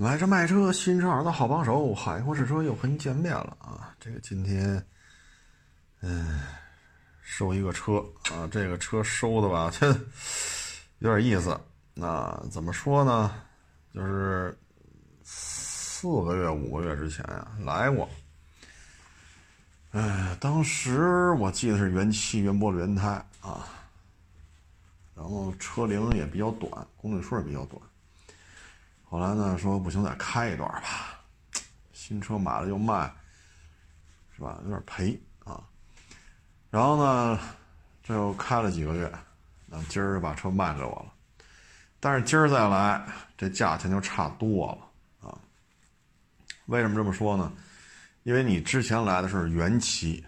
买车卖车，新车二的好帮手，海阔试车又和您见面了。啊！这个今天，嗯，收一个车啊，这个车收的吧，这有点意思。那怎么说呢？就是四个月、五个月之前呀，来过。哎，当时我记得是原漆、原玻璃、原胎啊，然后车龄也比较短，公里数也比较短。后来呢，说不行，再开一段吧。新车买了又卖，是吧？有点赔啊。然后呢，这又开了几个月，那今儿把车卖给我了。但是今儿再来，这价钱就差多了啊。为什么这么说呢？因为你之前来的是原漆，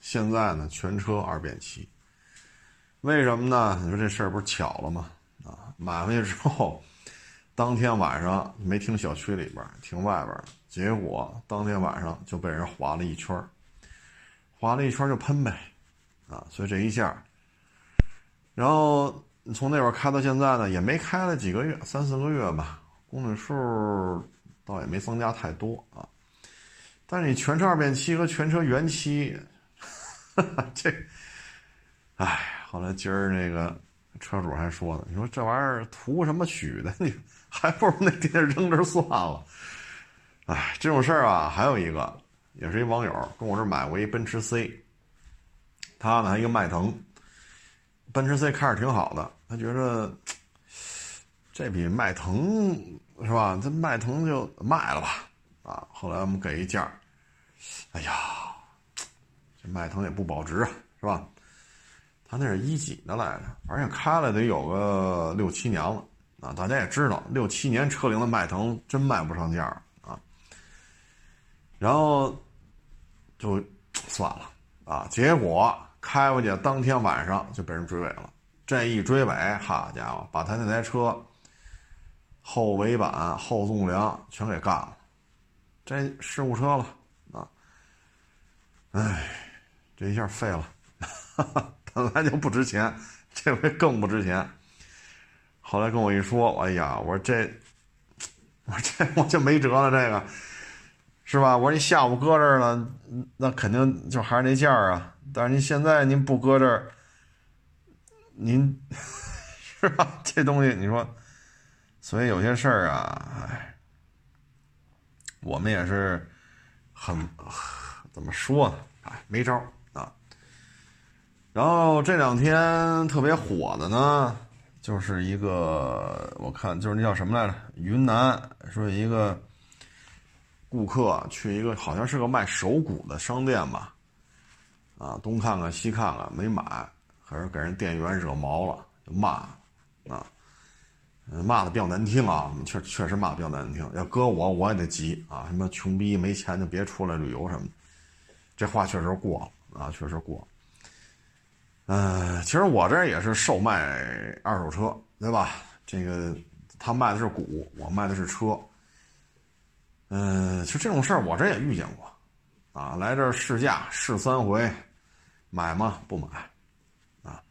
现在呢全车二变漆。为什么呢？你说这事儿不是巧了吗？啊，买回去之后。当天晚上没停小区里边，停外边结果当天晚上就被人划了一圈划了一圈就喷呗，啊，所以这一下，然后从那边开到现在呢，也没开了几个月，三四个月吧，公里数倒也没增加太多啊。但是你全车二变漆和全车原漆，这，哎，后来今儿那个车主还说呢，你说这玩意儿图什么取的你？还不如那天扔这算了，哎，这种事儿啊，还有一个，也是一网友跟我这买过一奔驰 C，他呢还一个迈腾，奔驰 C 开着挺好的，他觉着这比迈腾是吧？这迈腾就卖了吧，啊，后来我们给一价，哎呀，这迈腾也不保值啊，是吧？他那是一几的来着，反正开了得有个六七年了。啊，大家也知道，六七年车龄的迈腾真卖不上价啊。然后就算了啊，结果开回去当天晚上就被人追尾了。这一追尾，好家伙，把他那台车后尾板、后纵梁全给干了，这事故车了啊！哎，这一下废了，本来就不值钱，这回更不值钱。后来跟我一说，哎呀，我说这，我这 我就没辙了，这个，是吧？我说你下午搁这儿了，那肯定就还是那价儿啊。但是您现在您不搁这儿，您 是吧？这东西你说，所以有些事儿啊，哎，我们也是很 怎么说呢？哎，没招啊。然后这两天特别火的呢。就是一个，我看就是那叫什么来着？云南说一个顾客去一个好像是个卖手鼓的商店吧，啊，东看看西看看没买，还是给人店员惹毛了，就骂，啊，骂的比较难听啊，确确实骂比较难听。要搁我我也得急啊，什么穷逼没钱就别出来旅游什么的，这话确实过了啊，确实过。嗯，其实我这也是售卖二手车，对吧？这个他卖的是股，我卖的是车。嗯，其实这种事儿我这也遇见过，啊，来这儿试驾试三回，买吗？不买，啊，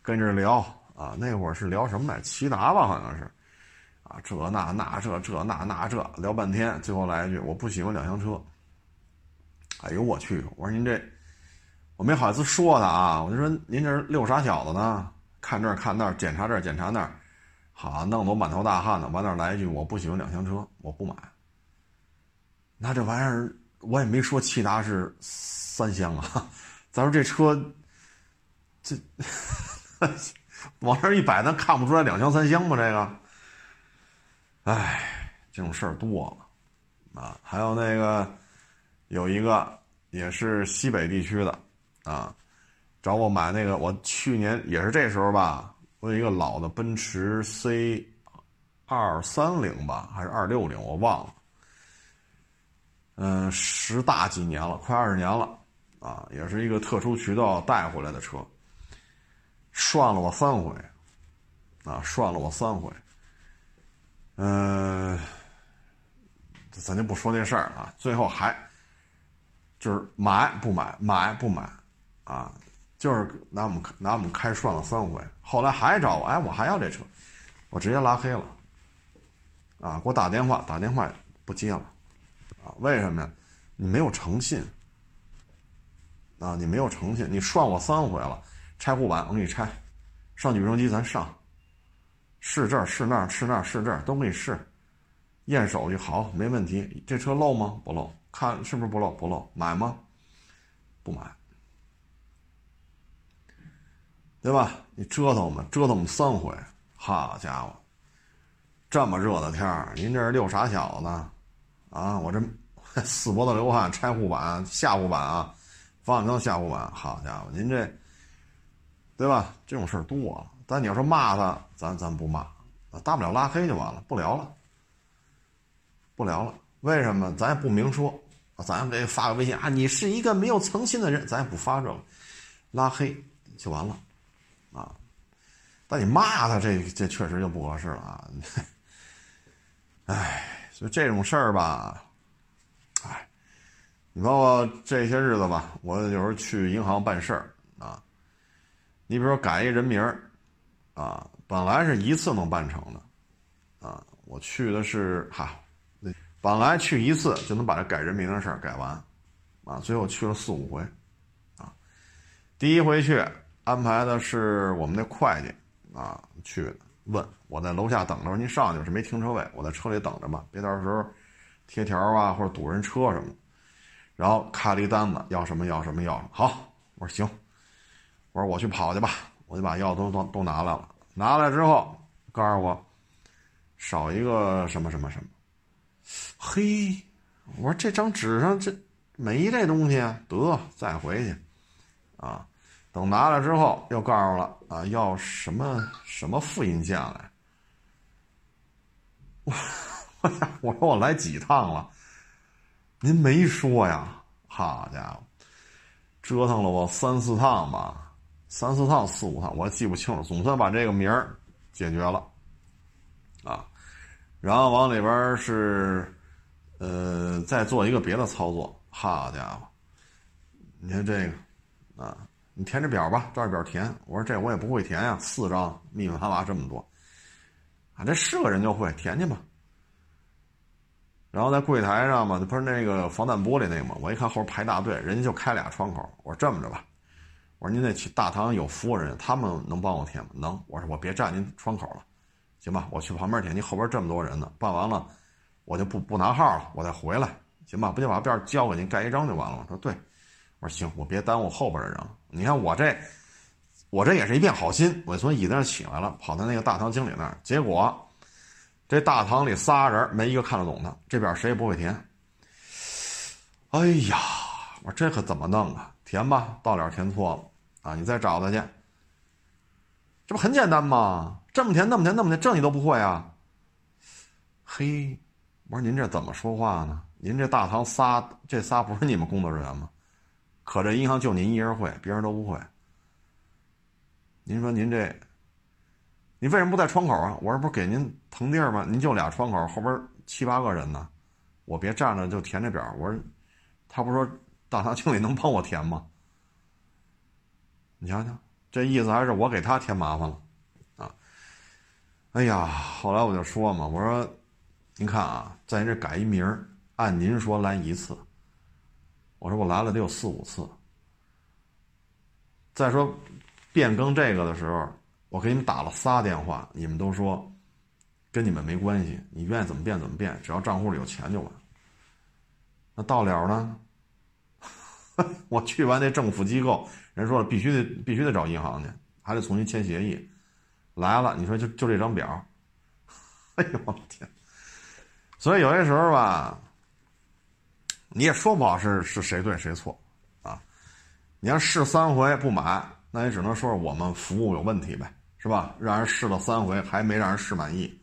跟着聊啊，那会儿是聊什么来？骐达吧，好像是，啊，这那那这这那那这聊半天，最后来一句，我不喜欢两厢车。哎呦我去！我说您这。我没好意思说他啊，我就说您这是遛傻小子呢？看这儿看那儿，检查这儿检查那儿，好弄得我满头大汗的。完那来一句，我不喜欢两厢车，我不买。那这玩意儿我也没说骐达是三厢啊，咱说这车这往这一摆，咱看不出来两厢三厢吗？这个，哎，这种事儿多了啊。还有那个有一个也是西北地区的。啊，找我买那个，我去年也是这时候吧，我有一个老的奔驰 C，二三零吧，还是二六零，我忘了。嗯，十大几年了，快二十年了，啊，也是一个特殊渠道带回来的车，涮了我三回，啊，涮了我三回。嗯，咱就不说这事儿啊，最后还就是买不买，买不买。啊，就是拿我们拿我们开涮了三回，后来还找我，哎，我还要这车，我直接拉黑了。啊，给我打电话，打电话不接了，啊，为什么呀？你没有诚信，啊，你没有诚信，你涮我三回了，拆护板我给你拆，上举升机咱上，试这儿试那儿试那儿试这儿都给你试，验手续好没问题，这车漏吗？不漏，看是不是不漏？不漏，买吗？不买，对吧？你折腾我们，折腾我们三回，好家伙，这么热的天儿，您这是遛傻小子啊？我这 死脖子流汗，拆护板、下护板啊，方向灯下护板，好家伙，您这，对吧？这种事儿多了。但你要说骂他，咱咱不骂，大不了拉黑就完了，不聊了，不聊了。为什么？咱也不明说。咱给发个微信啊！你是一个没有诚信的人，咱也不发这个，拉黑就完了，但你骂他，这这确实就不合适了啊！哎，所以这种事儿吧，哎，你包括这些日子吧，我有时候去银行办事儿啊，你比如说改一人名儿啊，本来是一次能办成的，啊，我去的是哈。本来去一次就能把这改人名的事儿改完，啊，最后去了四五回，啊，第一回去安排的是我们那会计，啊，去，问我在楼下等着，您上去是没停车位，我在车里等着吧，别到时候贴条啊或者堵人车什么。然后开了一单子，要什么要什么要，好，我说行，我说我去跑去吧，我就把药都都都拿来了，拿来之后告诉我少一个什么什么什么。嘿，我说这张纸上这没这东西啊，得再回去，啊，等拿来之后又告诉了啊，要什么什么复印件来。我我说我来几趟了，您没说呀？好家伙，折腾了我三四趟吧，三四趟四五趟，我记不清了，总算把这个名儿解决了，啊。然后往里边是，呃，再做一个别的操作。好家伙，你看这个，啊，你填这表吧，照着表填。我说这我也不会填呀，四张密密麻麻这么多，啊，这是个人就会填去吧。然后在柜台上嘛，不是那个防弹玻璃那个嘛，我一看后边排大队，人家就开俩窗口。我说这么着吧，我说您那大堂有服务人员，他们能帮我填吗？能。我说我别占您窗口了。行吧，我去旁边填，您后边这么多人呢，办完了，我就不不拿号了，我再回来，行吧？不就把表交给您盖一张就完了吗？说对，我说行，我别耽误后边的人了。你看我这，我这也是一片好心，我从椅子上起来了，跑到那个大堂经理那儿，结果这大堂里仨人没一个看得懂的，这表谁也不会填。哎呀，我说这可怎么弄啊？填吧，到了填错了啊，你再找他去，这不很简单吗？这么填那么填那么填，这你都不会啊？嘿，我说您这怎么说话呢？您这大堂仨，这仨不是你们工作人员吗？可这银行就您一人会，别人都不会。您说您这，你为什么不在窗口啊？我这不是给您腾地儿吗？您就俩窗口，后边七八个人呢，我别站着就填这表。我说，他不说大堂经理能帮我填吗？你瞧瞧，这意思还是我给他添麻烦了。啊哎呀，后来我就说嘛，我说，您看啊，在您这改一名儿，按您说来一次，我说我来了得有四五次。再说变更这个的时候，我给你们打了仨电话，你们都说跟你们没关系，你愿意怎么变怎么变，只要账户里有钱就完。那到了呢？我去完那政府机构，人说了必须得必须得找银行去，还得重新签协议。来了，你说就就这张表，哎呦我天！所以有些时候吧，你也说不好是是谁对谁错，啊，你要试三回不买，那也只能说是我们服务有问题呗，是吧？让人试了三回还没让人试满意，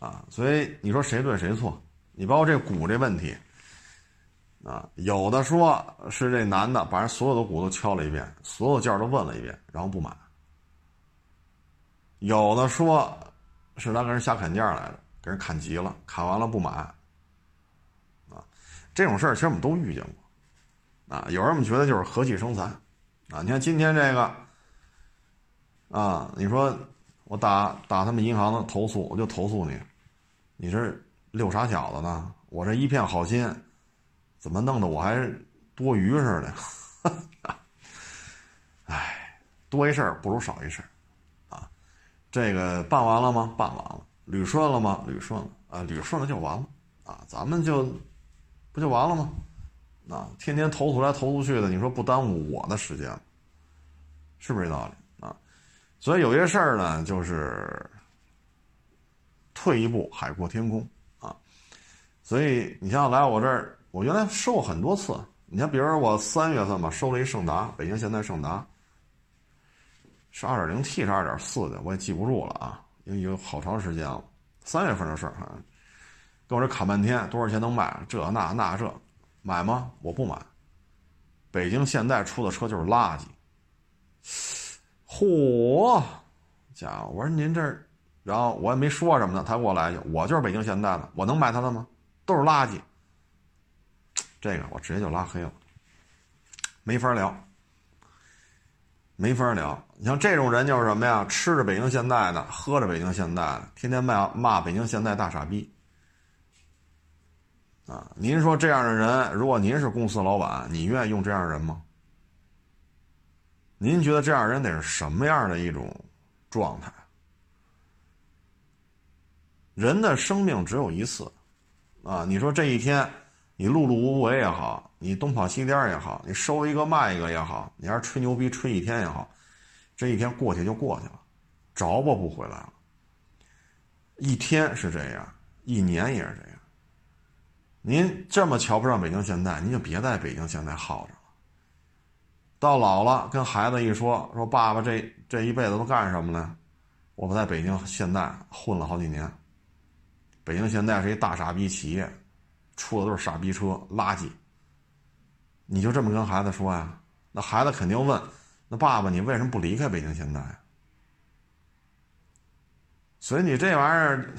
啊，所以你说谁对谁错？你包括这股这问题，啊，有的说是这男的把人所有的股都敲了一遍，所有件都问了一遍，然后不买。有的说，是他跟人瞎砍价来的，给人砍急了，砍完了不买，这种事儿其实我们都遇见过，啊，有人我们觉得就是和气生财，啊，你看今天这个，啊，你说我打打他们银行的投诉，我就投诉你，你这溜啥小子呢？我这一片好心，怎么弄得我还多余似的？哎，多一事不如少一事啊！这个办完了吗？办完了。捋顺了吗？捋顺了啊，捋顺了就完了啊，咱们就不就完了吗？啊，天天投诉来投诉去的，你说不耽误我的时间吗？是不是这道理啊？所以有些事儿呢，就是退一步海阔天空啊。所以你像来我这儿，我原来收过很多次。你像比如说我三月份吧，收了一胜达，北京现代胜达，是二点零 T 是二点四的，我也记不住了啊。因为有好长时间了，三月份的事儿哈，跟我这砍半天，多少钱能卖？这那那这，买吗？我不买。北京现代出的车就是垃圾。嚯，家伙！我说您这，然后我也没说什么呢，他给我来一句：“我就是北京现代的，我能买他的吗？都是垃圾。”这个我直接就拉黑了，没法聊。没法聊，你像这种人就是什么呀？吃着北京现代的，喝着北京现代的，天天骂骂北京现代大傻逼。啊，您说这样的人，如果您是公司老板，你愿意用这样的人吗？您觉得这样人得是什么样的一种状态？人的生命只有一次，啊，你说这一天。你碌碌无为也好，你东跑西颠也好，你收一个卖一个也好，你还是吹牛逼吹一天也好，这一天过去就过去了，着吧不回来了。一天是这样，一年也是这样。您这么瞧不上北京现代，您就别在北京现代耗着了。到老了跟孩子一说，说爸爸这这一辈子都干什么呢？我在北京现代混了好几年。北京现代是一大傻逼企业。出的都是傻逼车，垃圾。你就这么跟孩子说呀？那孩子肯定问：那爸爸，你为什么不离开北京现代？所以你这玩意儿，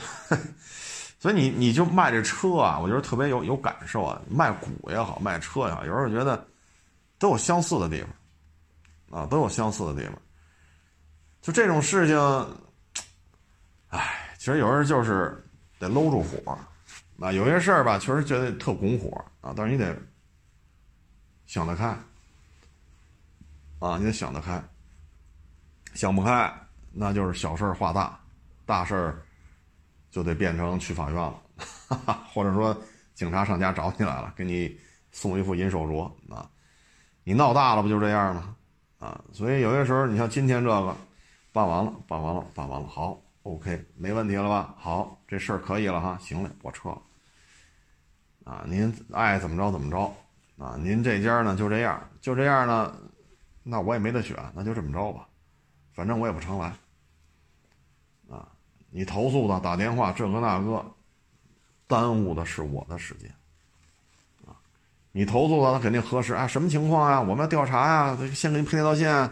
所以你你就卖这车啊，我觉得特别有有感受啊。卖股也好，卖车也好，有时候觉得都有相似的地方啊，都有相似的地方。就这种事情，哎，其实有时候就是得搂住火。啊，有些事儿吧，确实觉得特拱火啊，但是你得想得开啊，你得想得开，想不开，那就是小事化大，大事儿就得变成去法院了，或者说警察上家找你来了，给你送一副银手镯啊，你闹大了不就这样吗？啊，所以有些时候，你像今天这个办完了，办完了，办完了，好，OK，没问题了吧？好，这事儿可以了哈，行嘞，我撤了。啊，您爱怎么着怎么着，啊，您这家呢就这样，就这样呢，那我也没得选，那就这么着吧，反正我也不常来。你投诉他打电话这个那个，耽误的是我的时间。啊，你投诉他，他肯定核实啊，什么情况啊？我们要调查呀，先给您配那道线，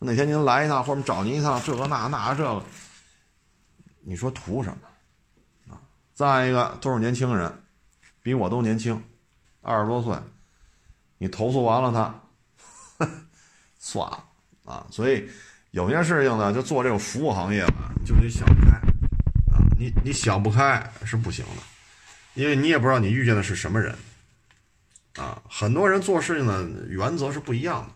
哪天您来一趟或者找您一趟，这个那那这个，你说图什么？啊，再一个都是年轻人。比我都年轻，二十多岁，你投诉完了他，算了啊！所以有些事情呢，就做这种服务行业吧，就得想！你你想不开是不行的，因为你也不知道你遇见的是什么人啊！很多人做事情的原则是不一样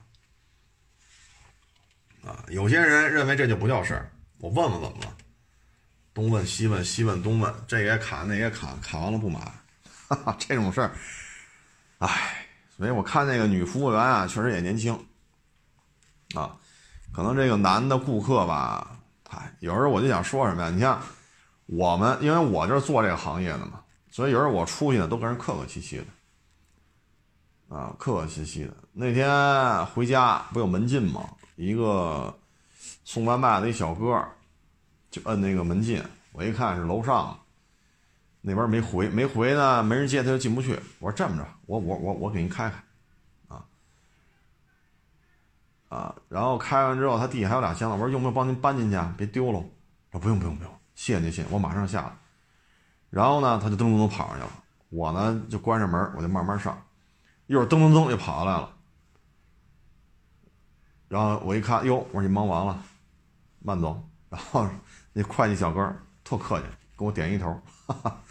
的啊！有些人认为这就不叫事儿，我问问怎么了，东问西问西问东问，这也砍那也砍，砍完了不买。这种事儿，唉，所以我看那个女服务员啊，确实也年轻，啊，可能这个男的顾客吧，唉，有时候我就想说什么呀？你像我们，因为我就是做这个行业的嘛，所以有时候我出去呢，都跟人客客气气的，啊，客客气气的。那天回家不有门禁吗？一个送外卖的一小哥，就摁那个门禁，我一看是楼上。那边没回，没回呢，没人接，他就进不去。我说这么着，我我我我给您开开，啊啊，然后开完之后，他地下还有俩箱子，我说用不用帮您搬进去啊？别丢了。说不用不用不用，谢谢您谢，我马上下了。然后呢，他就噔噔噔跑上去了，我呢就关上门，我就慢慢上。一会儿噔噔噔就跑下来了，然后我一看，哟，我说你忙完了，慢走。然后 那会计小哥特客气，给我点一头。哈 哈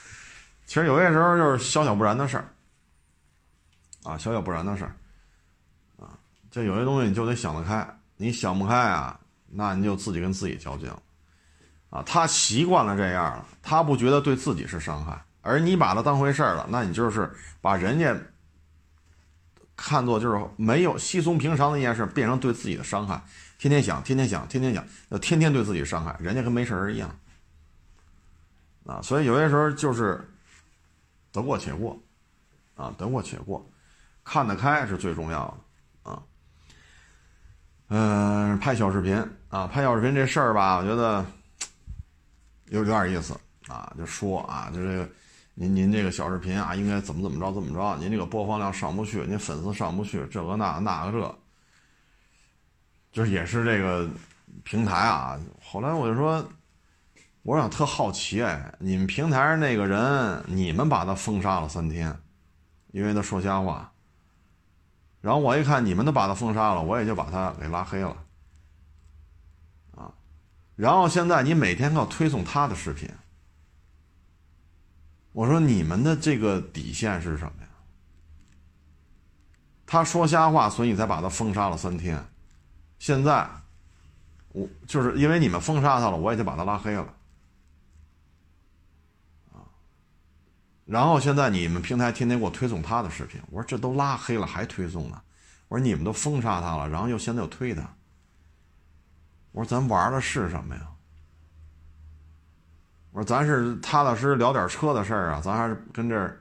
其实有些时候就是小小不然的事儿，啊，小小不然的事儿，啊，这有些东西你就得想得开，你想不开啊，那你就自己跟自己较劲了，啊，他习惯了这样了，他不觉得对自己是伤害，而你把他当回事儿了，那你就是把人家。看作就是没有稀松平常的一件事，变成对自己的伤害，天天想，天天想，天天想，要天天对自己伤害，人家跟没事人一样，啊，所以有些时候就是得过且过，啊，得过且过，看得开是最重要的，啊，嗯，拍小视频啊，拍小视频这事儿吧，我觉得有点意思啊，就说啊，就这个。您您这个小视频啊，应该怎么怎么着怎么着？您这个播放量上不去，您粉丝上不去，这个那那个这，就是也是这个平台啊。后来我就说，我想特好奇哎，你们平台上那个人，你们把他封杀了三天，因为他说瞎话。然后我一看你们都把他封杀了，我也就把他给拉黑了。然后现在你每天要推送他的视频。我说你们的这个底线是什么呀？他说瞎话，所以你才把他封杀了三天。现在，我就是因为你们封杀他了，我也就把他拉黑了。啊，然后现在你们平台天天给我推送他的视频，我说这都拉黑了还推送呢？我说你们都封杀他了，然后又现在又推他。我说咱玩的是什么呀？我说咱是踏踏实实聊点车的事儿啊，咱还是跟这儿，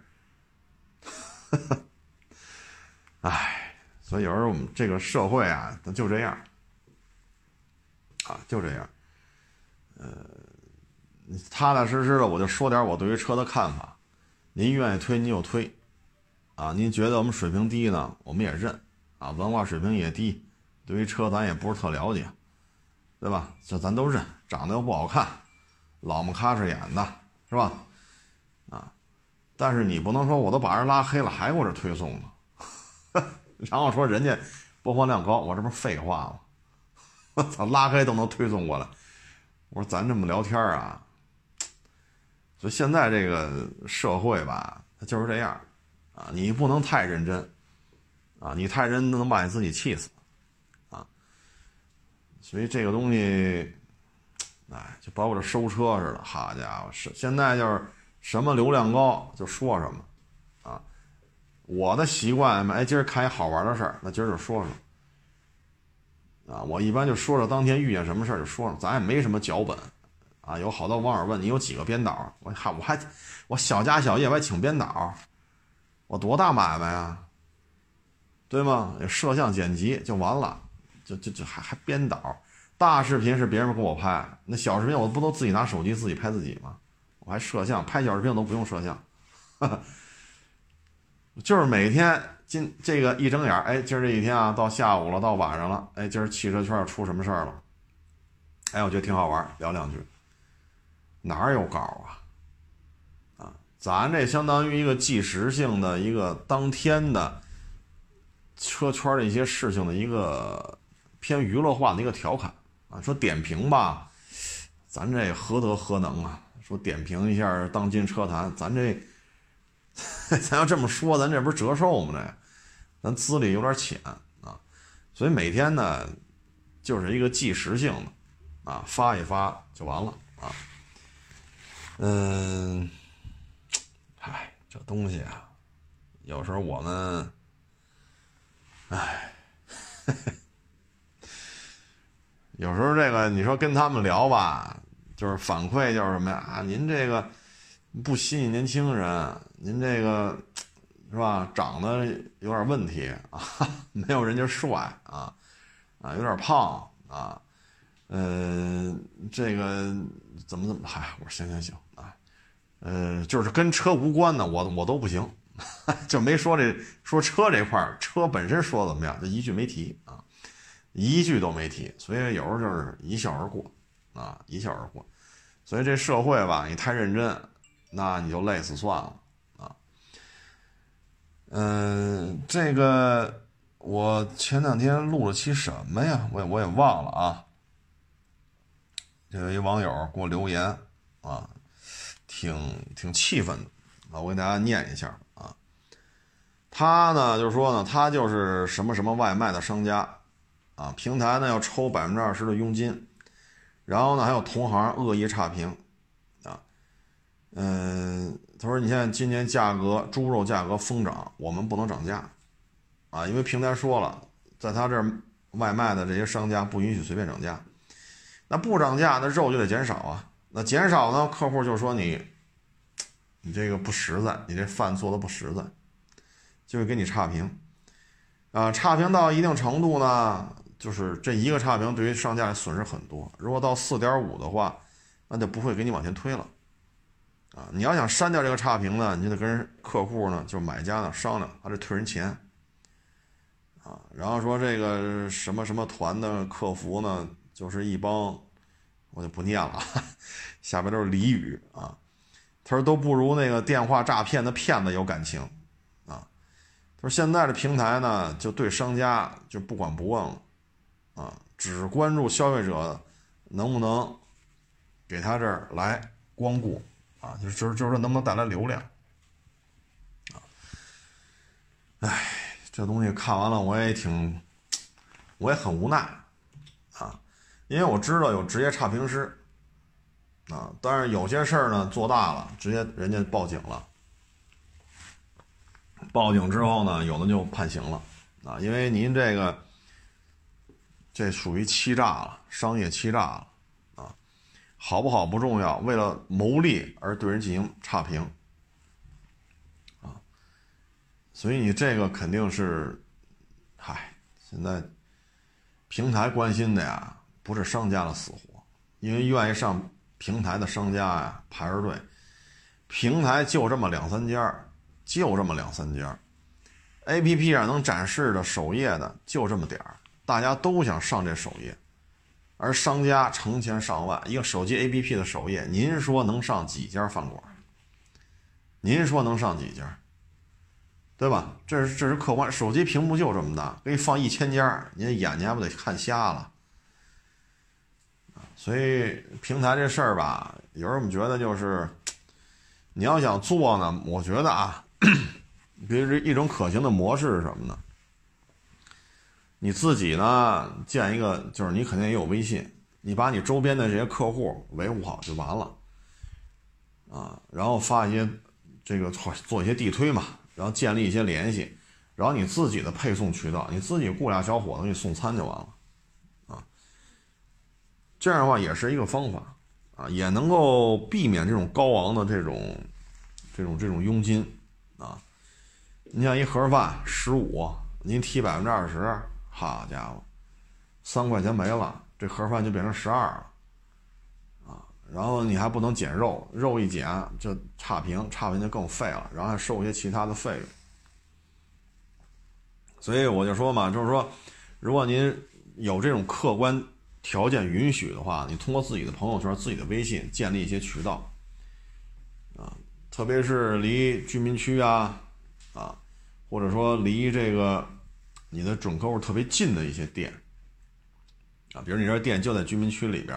哎，所以有时候我们这个社会啊，就这样，啊，就这样，呃，踏踏实实的，我就说点我对于车的看法，您愿意推您就推，啊，您觉得我们水平低呢，我们也认，啊，文化水平也低，对于车咱也不是特了解，对吧？这咱都认，长得又不好看。老么咔哧眼的，是吧？啊，但是你不能说我都把人拉黑了，还给我这推送呢，然后说人家播放量高，我这不是废话吗？我 操，拉黑都能推送过来，我说咱这么聊天啊，所以现在这个社会吧，它就是这样，啊，你不能太认真，啊，你太认真能把你自己气死，所以这个东西。哎，就包括这收车似的，好家伙，是现在就是什么流量高就说什么，啊，我的习惯，哎，今儿看一好玩的事儿，那今儿就说说，啊，我一般就说说当天遇见什么事儿就说说，咱也没什么脚本，啊，有好多网友问你有几个编导，我还我还我小家小业我还请编导，我多大买卖啊，对吗？摄像剪辑就完了，就就就还还编导。大视频是别人给我拍，那小视频我不都自己拿手机自己拍自己吗？我还摄像拍小视频我都不用摄像，就是每天今这个一睁眼，哎，今儿这一天啊，到下午了，到晚上了，哎，今儿汽车圈要出什么事儿了？哎，我觉得挺好玩，聊两句。哪有稿啊？啊，咱这相当于一个即时性的一个当天的车圈的一些事情的一个偏娱乐化的一个调侃。啊，说点评吧，咱这何德何能啊？说点评一下当今车坛，咱这，咱要这么说，咱这不是折寿吗？这，咱资历有点浅啊，所以每天呢，就是一个即时性的，啊，发一发就完了啊。嗯，唉，这东西啊，有时候我们，唉。有时候这个你说跟他们聊吧，就是反馈就是什么呀？啊，您这个不吸引年轻人，您这个是吧？长得有点问题啊，没有人家帅啊，啊，有点胖啊，呃，这个怎么怎么？嗨，我说行行行啊，呃，就是跟车无关的，我我都不行，就没说这说车这块车本身说怎么样，就一句没提啊。一句都没提，所以有时候就是一笑而过，啊，一笑而过。所以这社会吧，你太认真，那你就累死算了，啊。嗯，这个我前两天录了期什么呀？我也我也忘了啊。这有一网友给我留言，啊，挺挺气愤的啊！我给大家念一下啊。他呢，就是说呢，他就是什么什么外卖的商家啊，平台呢要抽百分之二十的佣金，然后呢还有同行恶意差评啊。嗯，他说你看今年价格猪肉价格疯涨，我们不能涨价啊，因为平台说了，在他这儿外卖的这些商家不允许随便涨价。那不涨价，那肉就得减少啊。那减少呢，客户就说你，你这个不实在，你这饭做的不实在，就会给你差评。啊，差评到一定程度呢，就是这一个差评对于商家损失很多。如果到四点五的话，那就不会给你往前推了。啊，你要想删掉这个差评呢，你就得跟客户呢，就是买家呢商量，还得退人钱。啊，然后说这个什么什么团的客服呢？就是一帮，我就不念了，下边都是俚语啊。他说都不如那个电话诈骗的骗子有感情啊。他说现在的平台呢，就对商家就不管不问了啊，只关注消费者能不能给他这儿来光顾啊，就就是就是说能不能带来流量啊。哎，这东西看完了我也挺，我也很无奈啊。因为我知道有职业差评师，啊，但是有些事儿呢做大了，直接人家报警了，报警之后呢，有的就判刑了，啊，因为您这个这属于欺诈了，商业欺诈了，啊，好不好不重要，为了牟利而对人进行差评，啊，所以你这个肯定是，嗨，现在平台关心的呀。不是商家的死活，因为愿意上平台的商家呀排着队，平台就这么两三家，就这么两三家，A P P 上能展示的首页的就这么点儿，大家都想上这首页，而商家成千上万，一个手机 A P P 的首页，您说能上几家饭馆？您说能上几家？对吧？这是这是客观，手机屏幕就这么大，给你放一千家，您眼睛还不得看瞎了？所以平台这事儿吧，有时候我们觉得就是，你要想做呢，我觉得啊，比如一种可行的模式是什么呢？你自己呢建一个，就是你肯定也有微信，你把你周边的这些客户维护好就完了，啊，然后发一些这个做做一些地推嘛，然后建立一些联系，然后你自己的配送渠道，你自己雇俩小伙子给你送餐就完了。啊这样的话也是一个方法，啊，也能够避免这种高昂的这种、这种、这种佣金，啊，你像一盒饭十五，您提百分之二十，好家伙，三块钱没了，这盒饭就变成十二了，啊，然后你还不能减肉，肉一减就差评，差评就更废了，然后还收一些其他的费用，所以我就说嘛，就是说，如果您有这种客观。条件允许的话，你通过自己的朋友圈、自己的微信建立一些渠道，啊，特别是离居民区啊，啊，或者说离这个你的准客户特别近的一些店，啊，比如你这店就在居民区里边，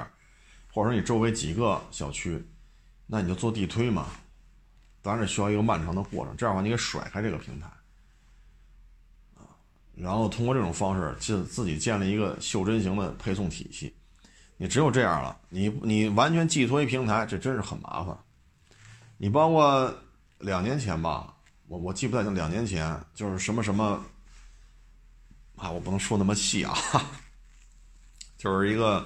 或者说你周围几个小区，那你就做地推嘛，当然需要一个漫长的过程，这样的话你给甩开这个平台。啊然后通过这种方式，自自己建立一个袖珍型的配送体系。你只有这样了，你你完全寄托于平台，这真是很麻烦。你包括两年前吧，我我记不太清，两年前就是什么什么，啊，我不能说那么细啊，就是一个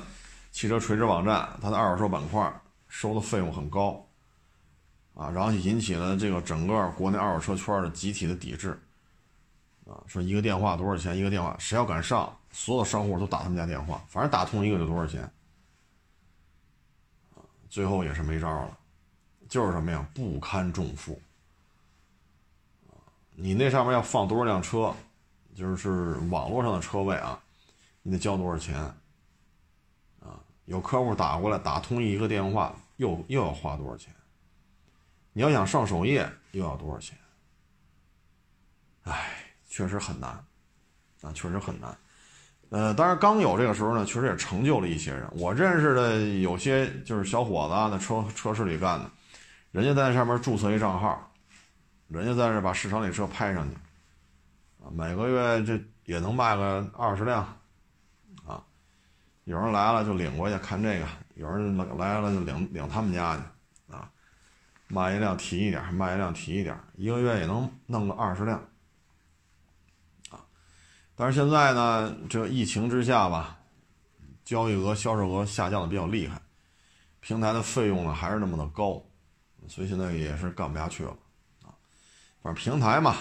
汽车垂直网站，它的二手车板块收的费用很高，啊，然后引起了这个整个国内二手车圈的集体的抵制。啊，说一个电话多少钱？一个电话，谁要敢上，所有商户都打他们家电话，反正打通一个就多少钱。最后也是没招了，就是什么呀？不堪重负。你那上面要放多少辆车，就是网络上的车位啊，你得交多少钱？啊，有客户打过来，打通一个电话，又又要花多少钱？你要想上首页，又要多少钱？唉。确实很难，啊，确实很难，呃，当然刚有这个时候呢，确实也成就了一些人。我认识的有些就是小伙子啊，在车车市里干的，人家在上面注册一账号，人家在这把市场里车拍上去，每个月这也能卖个二十辆，啊，有人来了就领过去看这个，有人来了就领领他们家去，啊，卖一辆提一点，卖一辆提一点，一个月也能弄个二十辆，啊，但是现在呢，这疫情之下吧，交易额、销售额下降的比较厉害，平台的费用呢还是那么的高。所以现在也是干不下去了，啊，反正平台嘛，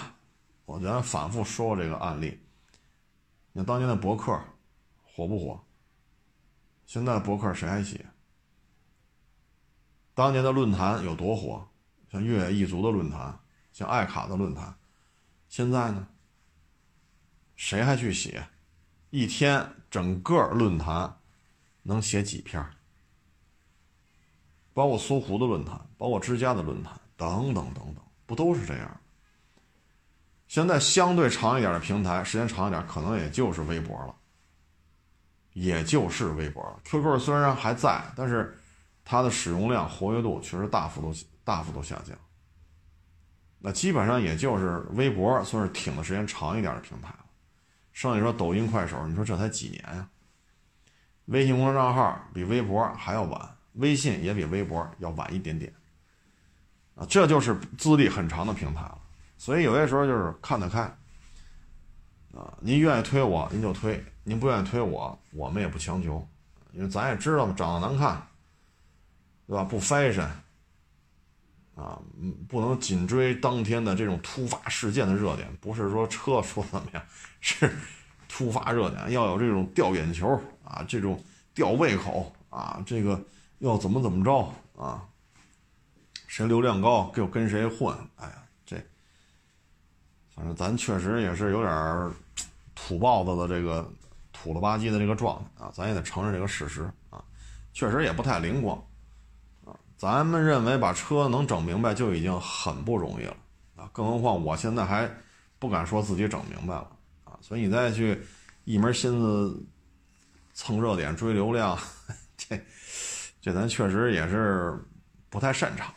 我觉得反复说过这个案例。你看当年的博客火不火？现在博客谁还写？当年的论坛有多火？像越野一族的论坛，像爱卡的论坛，现在呢？谁还去写？一天整个论坛能写几篇？包括搜狐的论坛，包括之家的论坛，等等等等，不都是这样？现在相对长一点的平台，时间长一点，可能也就是微博了，也就是微博了。QQ 虽然还在，但是它的使用量、活跃度确实大幅度大幅度下降。那基本上也就是微博算是挺的时间长一点的平台了。剩下说抖音、快手，你说这才几年呀？微信公众账号比微博还要晚。微信也比微博要晚一点点，啊，这就是资历很长的平台了。所以有些时候就是看得开，啊，您愿意推我您就推，您不愿意推我，我们也不强求，因为咱也知道嘛，长得难看，对吧？不 fashion，啊，不能紧追当天的这种突发事件的热点，不是说车说怎么样，是突发热点要有这种吊眼球啊，这种吊胃口啊，这个。要怎么怎么着啊？谁流量高就跟谁混。哎呀，反正咱确实也是有点土包子的这个土了吧唧的这个状态啊，咱也得承认这个事实啊，确实也不太灵光啊。咱们认为把车能整明白就已经很不容易了啊，更何况我现在还不敢说自己整明白了啊，所以你再去一门心思蹭热点追流量，这。这咱确实也是不太擅长。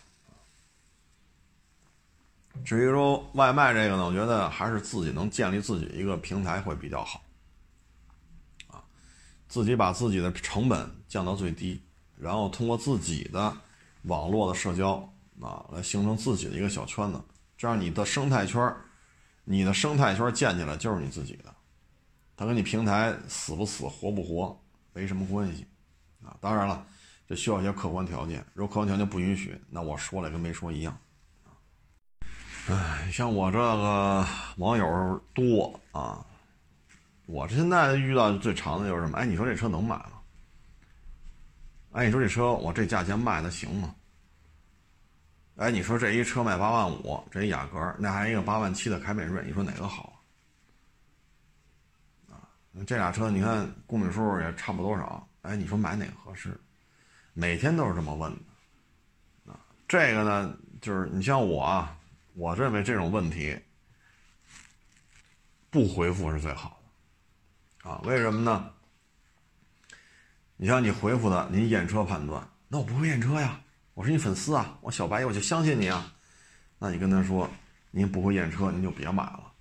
至于说外卖这个呢，我觉得还是自己能建立自己一个平台会比较好。啊，自己把自己的成本降到最低，然后通过自己的网络的社交啊，来形成自己的一个小圈子，这样你的生态圈你的生态圈建起来就是你自己的，它跟你平台死不死、活不活没什么关系啊。当然了。这需要一些客观条件，如果客观条件不允许，那我说了跟没说一样。哎，像我这个网友多啊，我现在遇到最长的就是什么？哎，你说这车能买吗？哎，你说这车我这价钱卖的行吗？哎，你说这一车卖八万五，这一雅阁，那还一个八万七的凯美瑞，你说哪个好？啊，这俩车你看公里数也差不多少，哎，你说买哪个合适？每天都是这么问的，啊，这个呢，就是你像我啊，我认为这种问题不回复是最好的，啊，为什么呢？你像你回复的，您验车判断，那我不会验车呀，我是你粉丝啊，我小白我就相信你啊，那你跟他说，您不会验车，您就别买了，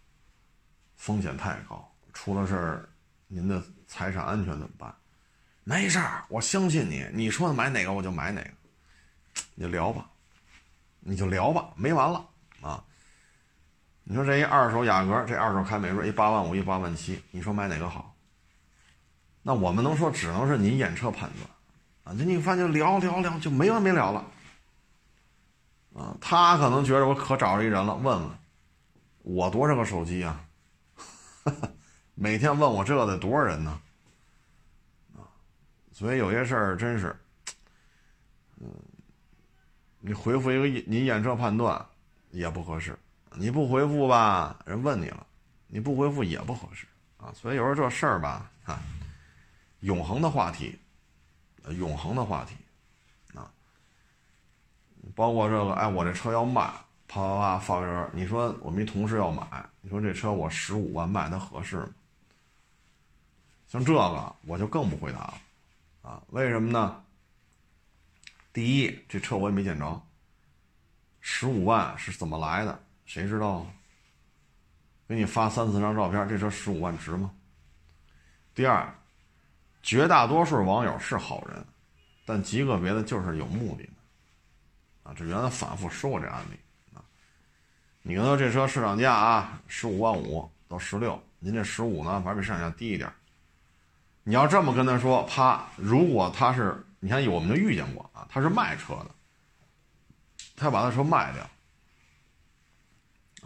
风险太高，出了事儿，您的财产安全怎么办？没事儿，我相信你。你说买哪个我就买哪个，你就聊吧，你就聊吧，没完了！你说这一二手雅阁，这二手凯美瑞，一八万五，一八万七，你说买哪个好？那我们能说，只能是您验车判断啊！就你发现聊聊聊就没完没了了啊！他可能觉得我可找着一人了，问问我多少个手机啊？每天问我这得多少人呢？啊所以有些事儿真是，嗯，你回复一个你验车判断也不合适，你不回复吧，人问你了，你不回复也不合适啊。所以有时候这事儿吧，啊，永恒的话题，永恒的话题，啊，包括这个，哎，我这车要卖，啪啪啪发个人，你说我们一同事要买，你说这车我十五万卖，它合适吗？像这个我就更不回答了。啊，为什么呢？第一，这车我也没见着，十五万是怎么来的？谁知道啊？给你发三四张照片，这车十五万值吗？第二，绝大多数网友是好人，但极个别的就是有目的的。啊，这原来反复说过这案例啊。你跟他说这车市场价啊，十五万五到十六，您这十五呢，反正比市场价低一点。你要这么跟他说，啪！如果他是，你看我们就遇见过啊，他是卖车的，他要把他车卖掉，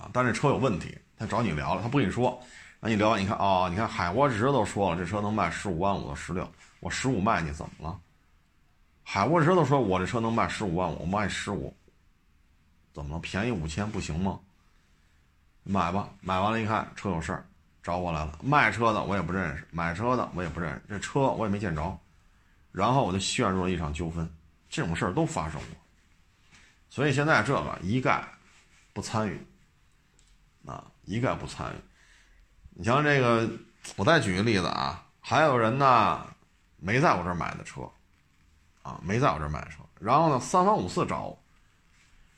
啊，但这车有问题，他找你聊了，他不跟你说，那你聊，你看啊，你看海沃直都说了，这车能卖十五万五到十六，我十五卖你怎么了？海沃直都说我这车能卖十五万五，我卖十五，怎么了？便宜五千不行吗？买吧，买完了，一看车有事儿。找我来了，卖车的我也不认识，买车的我也不认识，这车我也没见着，然后我就陷入了一场纠纷，这种事儿都发生过，所以现在这个一概不参与，啊，一概不参与。你像这个，我再举个例子啊，还有人呢没在我这儿买的车，啊，没在我这儿买车，然后呢三番五次找我，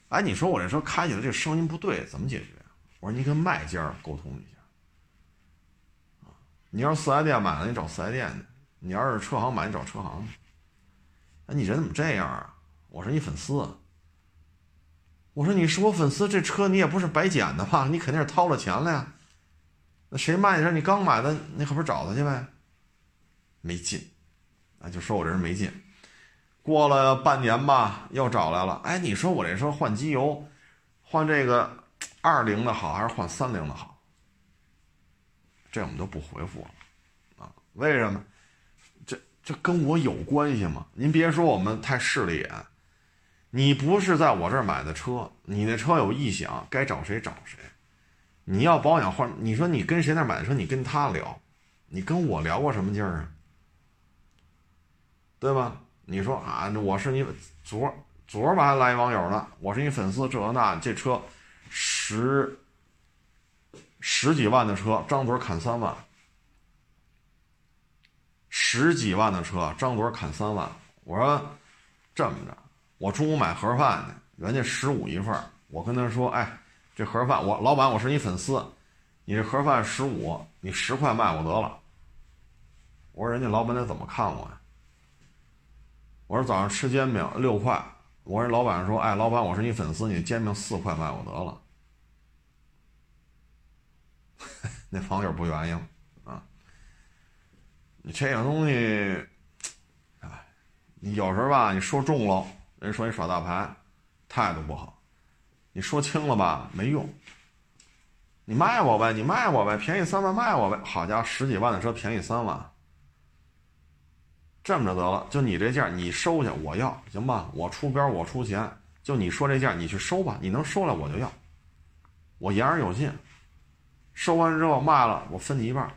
哎，你说我这车开起来这声音不对，怎么解决？我说你跟卖家沟通一下。你要是四 S 店买了，你找四 S 店去；你要是车行买，你找车行去。哎，你人怎么这样啊？我是你粉丝。我说你是我粉丝，这车你也不是白捡的吧？你肯定是掏了钱了呀。那谁卖你这？你刚买的，你可不是找他去呗？没劲，啊，就说我这人没劲。过了半年吧，又找来了。哎，你说我这车换机油，换这个二零的好还是换三零的好？这我们都不回复了，啊？为什么？这这跟我有关系吗？您别说我们太势利眼，你不是在我这儿买的车，你那车有异响，该找谁找谁。你要保养换，你说你跟谁那买的车，你跟他聊，你跟我聊过什么劲儿啊？对吧？你说啊，我是你昨昨儿吧还来一网友呢，我是你粉丝，这那这车十。十几万的车，张嘴砍三万；十几万的车，张嘴砍三万。我说这么着，我中午买盒饭去，人家十五一份我跟他说：“哎，这盒饭，我老板，我是你粉丝，你这盒饭十五，你十块卖我得了。”我说：“人家老板得怎么看我呀？”我说：“早上吃煎饼六块。”我说：“老板说，哎，老板，我是你粉丝，你煎饼四块卖我得了。”那网友不愿意啊！你这个东西，哎，你有时候吧，你说重了，人说你耍大牌，态度不好；你说轻了吧，没用。你卖我呗，你卖我呗，便宜三万卖我呗。好家伙，十几万的车便宜三万，这么着得了，就你这价你收下，我要行吧？我出标，我出钱，就你说这价你去收吧，你能收来我就要，我言而有信。收完之后卖了，我分你一半，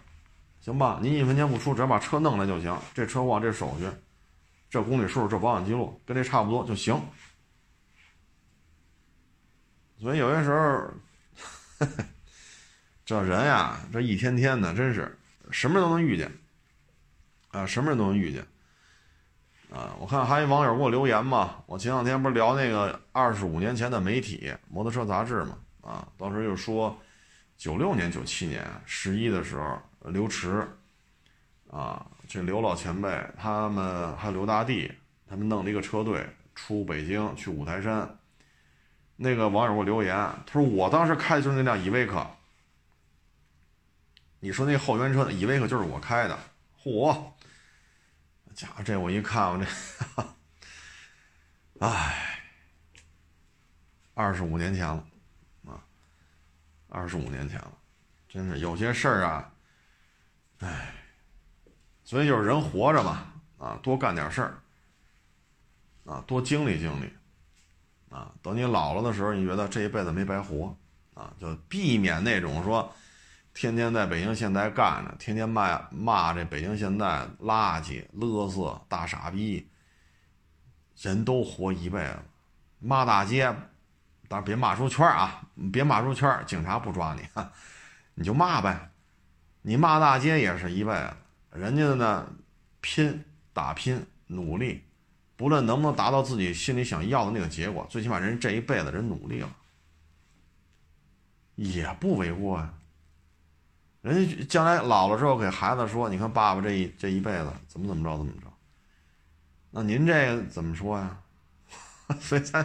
行吧？您一分钱不出，只要把车弄来就行。这车况、这手续、这公里数、这保养记录，跟这差不多就行。所以有些时候，这人呀，这一天天的，真是什么人都能遇见啊，什么人都能遇见啊。我看还有网友给我留言嘛，我前两天不是聊那个二十五年前的媒体《摩托车杂志》嘛，啊，当时又说。九六年、九七年十一的时候，刘驰，啊，这刘老前辈，他们还有刘大弟，他们弄了一个车队出北京去五台山。那个网友给我留言，他说我当时开的就是那辆依维柯。你说那后援车的依维柯就是我开的，嚯！家伙，这我一看，我这，唉，二十五年前了啊。二十五年前了，真是有些事儿啊，唉，所以就是人活着嘛，啊，多干点事儿，啊，多经历经历，啊，等你老了的时候，你觉得这一辈子没白活，啊，就避免那种说，天天在北京现代干着，天天骂骂这北京现代垃圾、勒色、大傻逼，人都活一辈子，骂大街。但是别骂出圈啊！别骂出圈警察不抓你，你就骂呗。你骂大街也是一辈子，人家的呢，拼打拼努力，不论能不能达到自己心里想要的那个结果，最起码人这一辈子人努力了，也不为过呀。人家将来老了之后给孩子说：“你看爸爸这一这一辈子怎么怎么着怎么着。”那您这怎么说呀？所以咱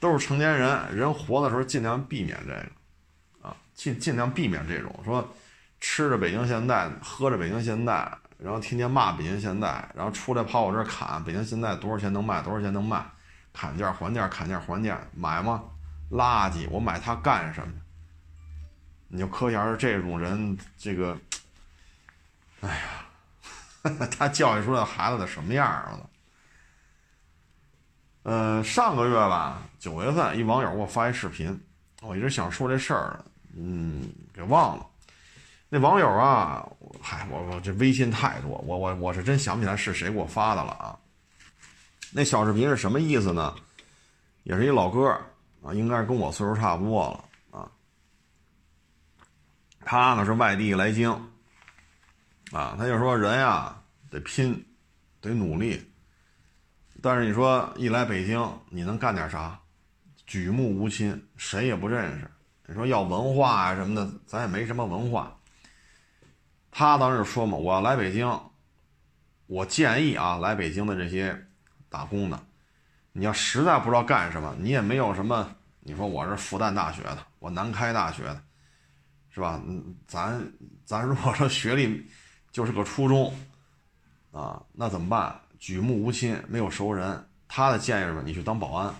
都是成年人，人活的时候尽量避免这个，啊，尽尽量避免这种说吃着北京现代，喝着北京现代。然后天天骂北京现代，然后出来跑我这儿砍北京现代多少钱能卖多少钱能卖，砍价还价砍价还价买吗？垃圾！我买它干什么？你就可想而知这种人，这个，哎呀，他教育出来的孩子得什么样啊？呃，上个月吧，九月份，一网友给我发一视频，我一直想说这事儿，嗯，给忘了。那网友啊，嗨，我我这微信太多，我我我是真想不起来是谁给我发的了啊。那小视频是什么意思呢？也是一老哥啊，应该是跟我岁数差不多了啊。他呢是外地来京啊，他就说人呀得拼，得努力。但是你说一来北京，你能干点啥？举目无亲，谁也不认识。你说要文化啊什么的，咱也没什么文化。他当时说嘛，我要来北京，我建议啊，来北京的这些打工的，你要实在不知道干什么，你也没有什么，你说我是复旦大学的，我南开大学的，是吧？咱咱如果说学历就是个初中，啊，那怎么办？举目无亲，没有熟人。他的建议是什么？你去当保安。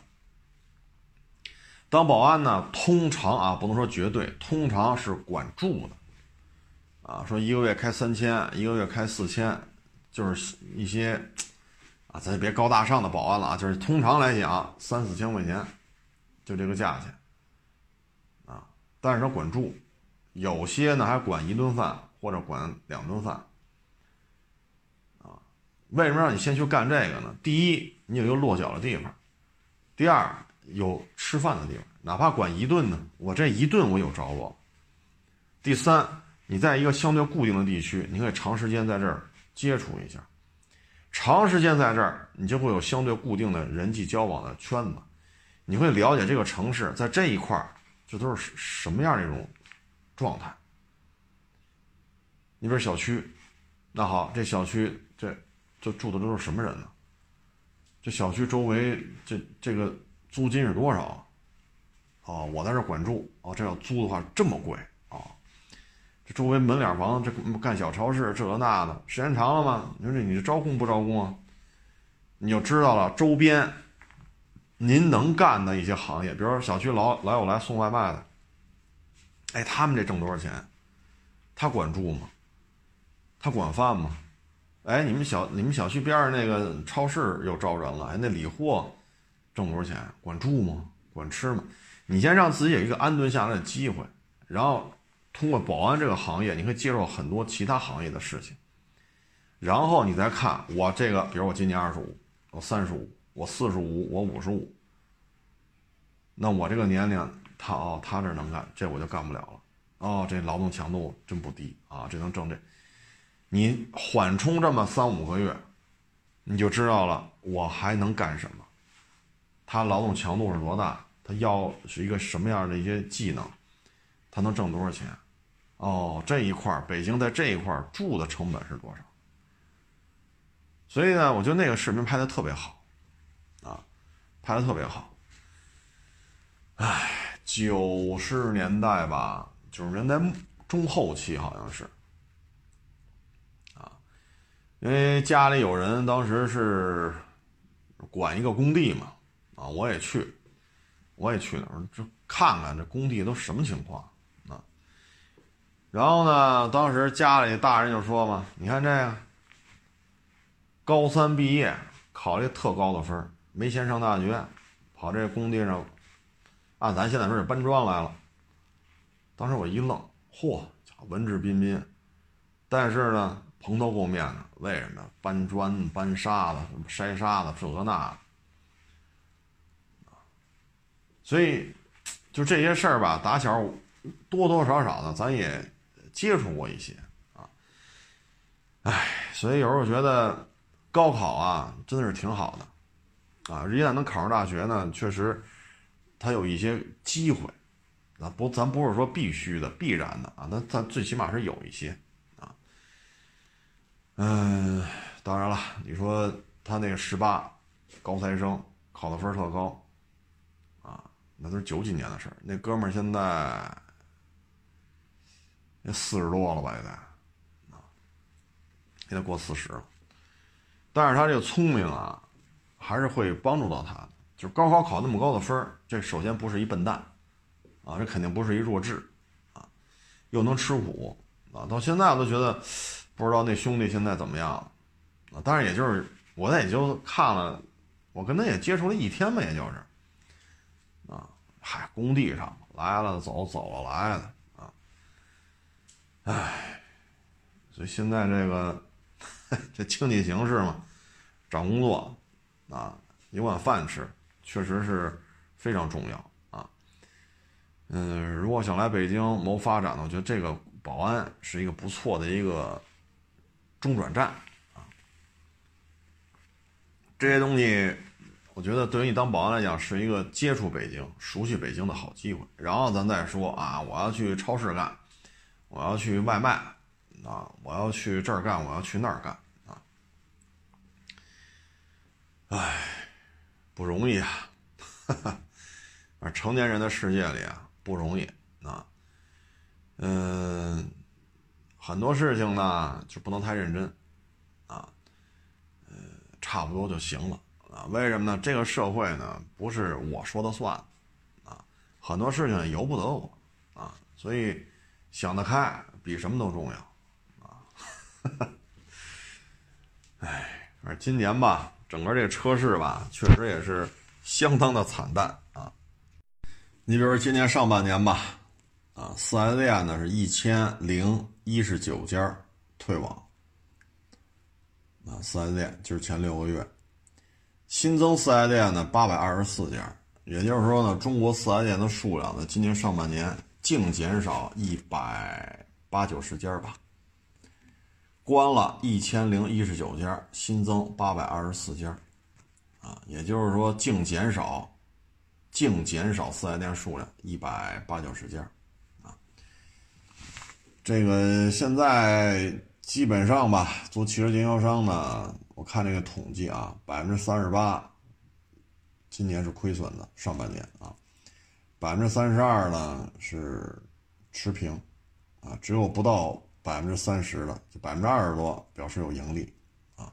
当保安呢，通常啊，不能说绝对，通常是管住的。啊，说一个月开三千，一个月开四千，就是一些啊，咱别高大上的保安了啊，就是通常来讲三四千块钱，就这个价钱啊。但是他管住，有些呢还管一顿饭或者管两顿饭啊。为什么让你先去干这个呢？第一，你有一个落脚的地方；第二，有吃饭的地方，哪怕管一顿呢，我这一顿我有着落；第三。你在一个相对固定的地区，你可以长时间在这儿接触一下，长时间在这儿，你就会有相对固定的人际交往的圈子，你会了解这个城市在这一块儿，这都是什么样的一种状态。你比如小区，那好，这小区这这住的都是什么人呢？这小区周围这这个租金是多少？哦，我在这管住，哦，这要租的话这么贵。这周围门脸房，这干小超市，这那的，时间长了吗？你说这你这招工不招工啊？你就知道了，周边您能干的一些行业，比如说小区老老有来送外卖的，哎，他们这挣多少钱？他管住吗？他管饭吗？哎，你们小你们小区边上那个超市又招人了，哎，那理货挣多少钱？管住吗？管吃吗？你先让自己有一个安顿下来的机会，然后。通过保安这个行业，你可以接受很多其他行业的事情，然后你再看我这个，比如我今年二十五，我三十五，我四十五，我五十五，那我这个年龄，他哦，他这能干，这我就干不了了。哦，这劳动强度真不低啊，这能挣这，你缓冲这么三五个月，你就知道了我还能干什么，他劳动强度是多大，他要是一个什么样的一些技能，他能挣多少钱。哦，这一块北京在这一块住的成本是多少？所以呢，我觉得那个视频拍的特别好，啊，拍的特别好。哎，九十年代吧，九十年代中后期好像是，啊，因为家里有人当时是管一个工地嘛，啊，我也去，我也去那儿，这看看这工地都什么情况。然后呢？当时家里大人就说嘛：“你看这个，高三毕业，考了特高的分没钱上大学，跑这工地上，按咱现在说是搬砖来了。”当时我一愣，嚯，文质彬彬，但是呢，蓬头垢面的，为什么？搬砖、搬沙子、筛沙子，这个那的。所以，就这些事儿吧，打小多多少少的，咱也。接触过一些啊，哎，所以有时候觉得高考啊真的是挺好的啊，一旦能考上大学呢，确实他有一些机会，啊不，咱不是说必须的、必然的啊，那咱最起码是有一些啊。嗯，当然了，你说他那个十八高材生考的分特高，啊，那都是九几年的事儿。那哥们儿现在也四十多了吧，也得啊，也得过四十了。但是他这个聪明啊。还是会帮助到他，就是高考考那么高的分这首先不是一笨蛋，啊，这肯定不是一弱智，啊，又能吃苦，啊，到现在我都觉得，不知道那兄弟现在怎么样了，啊，但是也就是我那也就看了，我跟他也接触了一天吧，也就是，啊，嗨，工地上来了走，走了来了，唉，所以现在这个这经济形势嘛，找工作。啊，有碗饭吃，确实是非常重要啊。嗯，如果想来北京谋发展呢，我觉得这个保安是一个不错的一个中转站啊。这些东西，我觉得对于你当保安来讲，是一个接触北京、熟悉北京的好机会。然后咱再说啊，我要去超市干，我要去外卖啊，我要去这儿干，我要去那儿干。啊唉，不容易啊！哈哈，成年人的世界里啊，不容易啊。嗯，很多事情呢就不能太认真啊，呃，差不多就行了啊。为什么呢？这个社会呢，不是我说的算啊，很多事情由不得我啊，所以想得开比什么都重要啊。哈哈，唉，反正今年吧。整个这个车市吧，确实也是相当的惨淡啊。你比如说今年上半年吧，啊，四 S 店呢是一千零一十九家退网，啊，四 S 店就是前六个月新增四 S 店呢八百二十四家，也就是说呢，中国四 S 店的数量呢，今年上半年净减少一百八九十家吧。关了一千零一十九家，新增八百二十四家，啊，也就是说净减少，净减少四 S 店数量一百八九十家，啊，这个现在基本上吧，做汽车经销商呢，我看这个统计啊，百分之三十八，今年是亏损的，上半年啊，百分之三十二呢是持平，啊，只有不到。百分之三十的，就百分之二十多表示有盈利，啊，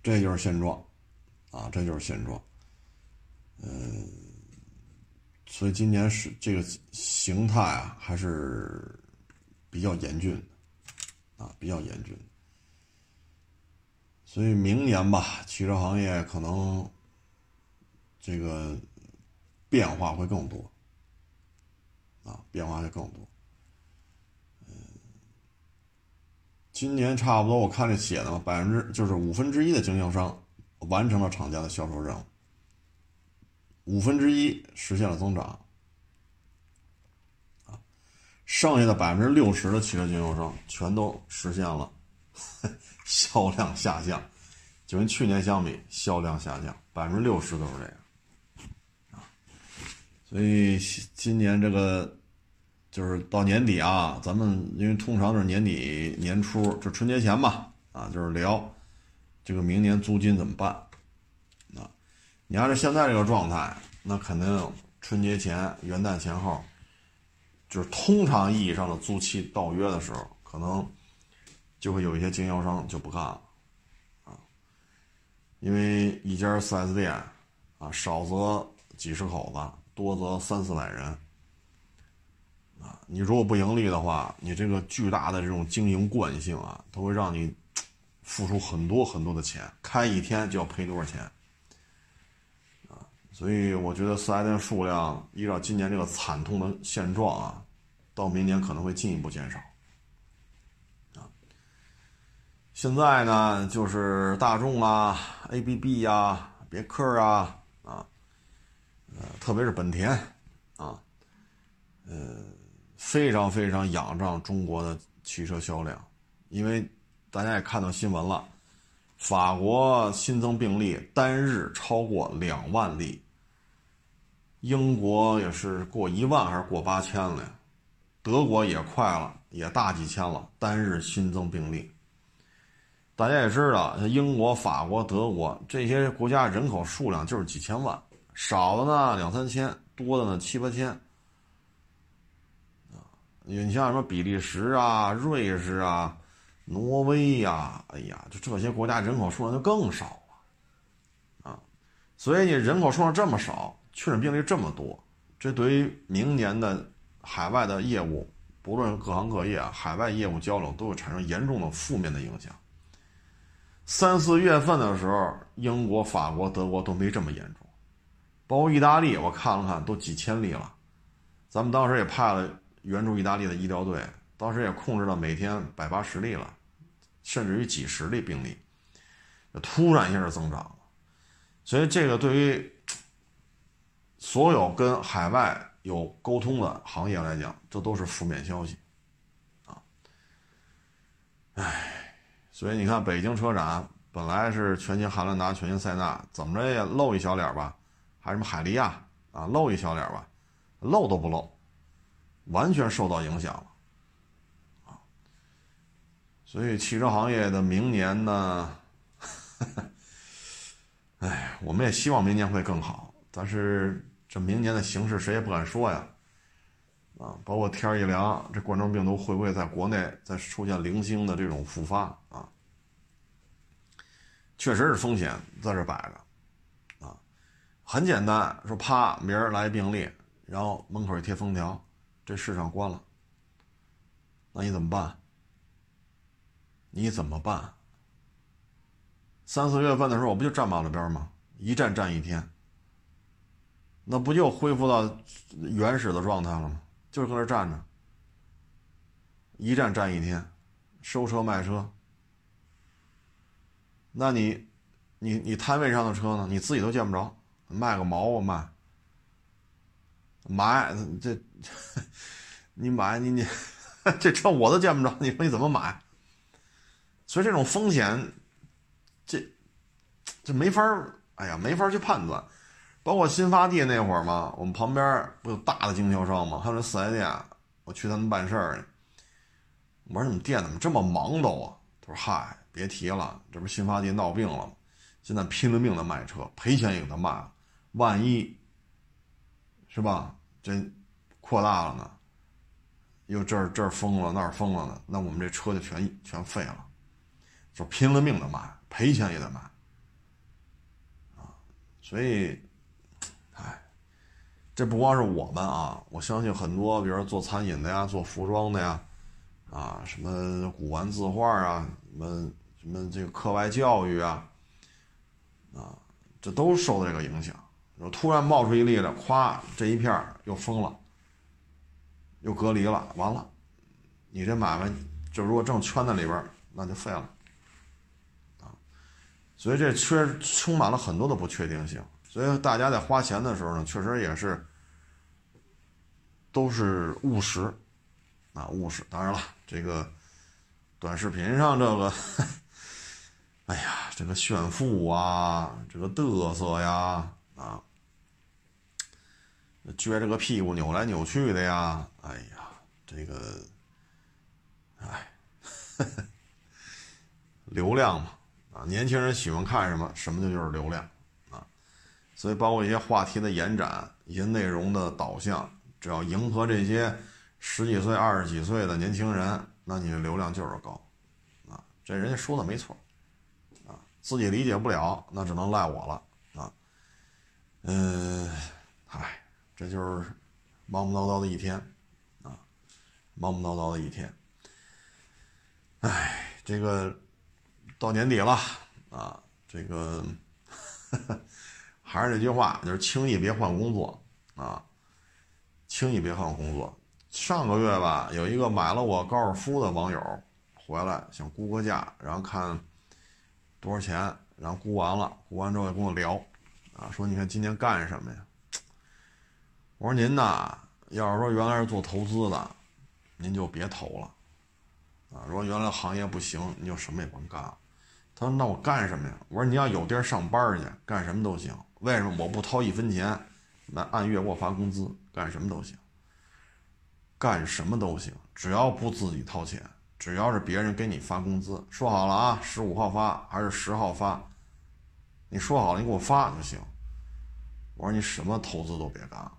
这就是现状，啊，这就是现状，嗯，所以今年是这个形态啊，还是比较严峻，啊，比较严峻，所以明年吧，汽车行业可能这个变化会更多，啊，变化会更多。今年差不多，我看这写的嘛，百分之就是五分之一的经销商完成了厂家的销售任务，五分之一实现了增长，啊，剩下的百分之六十的汽车经销商全都实现了 销量下降，就跟去年相比，销量下降百分之六十都是这样，所以今年这个。就是到年底啊，咱们因为通常就是年底年初，就春节前吧，啊，就是聊这个明年租金怎么办。啊，你要是现在这个状态，那肯定春节前、元旦前后，就是通常意义上的租期到约的时候，可能就会有一些经销商就不干了，啊，因为一家 4S 店啊，少则几十口子，多则三四百人。啊，你如果不盈利的话，你这个巨大的这种经营惯性啊，它会让你付出很多很多的钱，开一天就要赔多少钱啊！所以我觉得四 S 店数量依照今年这个惨痛的现状啊，到明年可能会进一步减少啊。现在呢，就是大众啊、ABB 呀、别克啊，呃，特别是本田啊，呃。非常非常仰仗中国的汽车销量，因为大家也看到新闻了，法国新增病例单日超过两万例，英国也是过一万还是过八千了，德国也快了，也大几千了，单日新增病例。大家也知道，像英国、法国、德国这些国家人口数量就是几千万，少的呢两三千，多的呢七八千。你像什么比利时啊、瑞士啊、挪威呀，哎呀，就这些国家人口数量就更少了，啊，所以你人口数量这么少，确诊病例这么多，这对于明年的海外的业务，不论各行各业啊，海外业务交流都会产生严重的负面的影响。三四月份的时候，英国、法国、德国都没这么严重，包括意大利，我看了看，都几千例了，咱们当时也派了。援助意大利的医疗队，当时也控制到每天百八十例了，甚至于几十例病例，突然一下增长了。所以这个对于所有跟海外有沟通的行业来讲，这都是负面消息，啊，唉，所以你看北京车展本来是全新汉兰达、全新塞纳，怎么着也露一小脸吧，还什么海利亚啊，露一小脸吧，露都不露。完全受到影响了，啊，所以汽车行业的明年呢，哎，我们也希望明年会更好，但是这明年的形势谁也不敢说呀，啊，包括天一凉，这冠状病毒会不会在国内再出现零星的这种复发啊？确实是风险在这摆着，很简单，说啪，明儿来病例，然后门口一贴封条。这市场关了，那你怎么办？你怎么办？三四月份的时候，我不就站马路边吗？一站站一天，那不就恢复到原始的状态了吗？就是搁那站着，一站站一天，收车卖车。那你，你你摊位上的车呢？你自己都见不着，卖个毛啊卖！买这，你买你你，这车我都见不着，你说你怎么买？所以这种风险，这这没法儿，哎呀，没法去判断。包括新发地那会儿嘛，我们旁边不有大的经销商嘛，还有那四 S 店，我去他们办事儿。我说你们店怎么这么忙都啊？他说嗨，别提了，这不新发地闹病了吗？现在拼了命的卖车，赔钱也给他卖了，万一。是吧？这扩大了呢，又这儿这儿封了，那儿封了呢，那我们这车就全全废了，就拼了命的卖，赔钱也得卖啊！所以，哎，这不光是我们啊，我相信很多，比如说做餐饮的呀，做服装的呀，啊，什么古玩字画啊，什么什么这个课外教育啊，啊，这都受到这个影响。突然冒出一例来，咵，这一片又封了，又隔离了，完了，你这买卖就如果正圈在里边，那就废了，啊，所以这缺充满了很多的不确定性，所以大家在花钱的时候呢，确实也是都是务实，啊，务实。当然了，这个短视频上这个，哎呀，这个炫富啊，这个嘚瑟呀，啊。撅着个屁股扭来扭去的呀！哎呀，这个，哎，流量嘛，啊，年轻人喜欢看什么，什么就就是流量啊。所以，包括一些话题的延展，一些内容的导向，只要迎合这些十几岁、二十几岁的年轻人，那你的流量就是高啊。这人家说的没错啊，自己理解不了，那只能赖我了啊。嗯，哎。这就是忙忙叨叨的一天，啊，忙忙叨叨的一天。哎，这个到年底了啊，这个 还是那句话，就是轻易别换工作啊，轻易别换工作。上个月吧，有一个买了我高尔夫的网友回来想估个价，然后看多少钱，然后估完了，估完之后跟我聊，啊，说你看今年干什么呀？我说您呐，要是说原来是做投资的，您就别投了，啊，如果原来行业不行，你就什么也甭干了。他说：“那我干什么呀？”我说：“你要有地儿上班去，干什么都行。为什么我不掏一分钱，那按月给我发工资，干什么都行。干什么都行，只要不自己掏钱，只要是别人给你发工资，说好了啊，十五号发还是十号发，你说好了，你给我发就行。”我说：“你什么投资都别干了，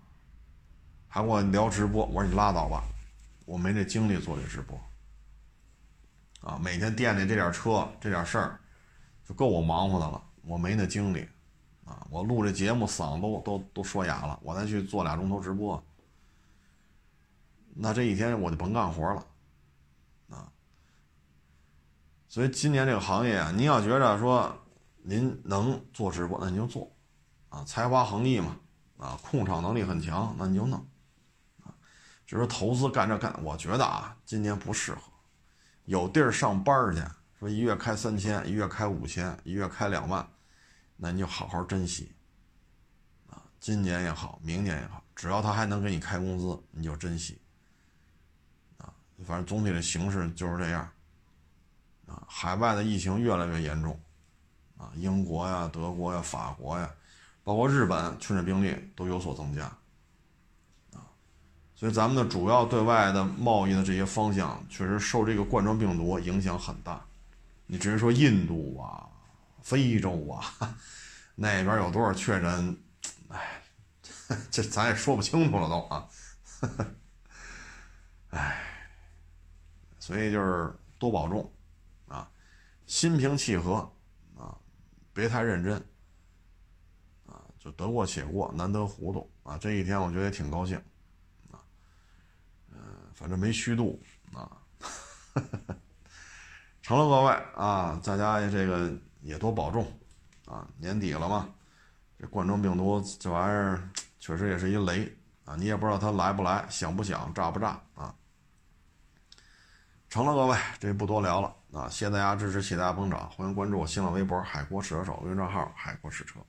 还跟我聊直播。”我说：“你拉倒吧，我没这精力做这直播。啊，每天店里这点车这点事儿。”就够我忙活的了，我没那精力，啊，我录这节目嗓子都都都说哑了，我再去做俩钟头直播，那这一天我就甭干活了，啊，所以今年这个行业啊，您要觉着说您能做直播，那您就做，啊，才华横溢嘛，啊，控场能力很强，那你就弄，就是投资干这干，我觉得啊，今年不适合，有地儿上班去。说一月开三千，一月开五千，一月开两万，那你就好好珍惜啊！今年也好，明年也好，只要他还能给你开工资，你就珍惜啊！反正总体的形势就是这样啊！海外的疫情越来越严重啊，英国呀、德国呀、法国呀，包括日本确诊病例都有所增加，所以咱们的主要对外的贸易的这些方向，确实受这个冠状病毒影响很大。你直接说印度啊、非洲啊，那边有多少确诊？哎，这咱也说不清楚了都啊。哎，所以就是多保重啊，心平气和啊，别太认真啊，就得过且过，难得糊涂啊。这一天我觉得也挺高兴，反正没虚度啊。成了，各位啊，大家这个也多保重啊！年底了嘛，这冠状病毒这玩意儿确实也是一雷啊，你也不知道它来不来，响不响，炸不炸啊！成了，各位，这不多聊了啊！谢谢大家支持，谢谢大家捧场，欢迎关注我新浪微博“海阔试车手”微信账号“海阔试车”。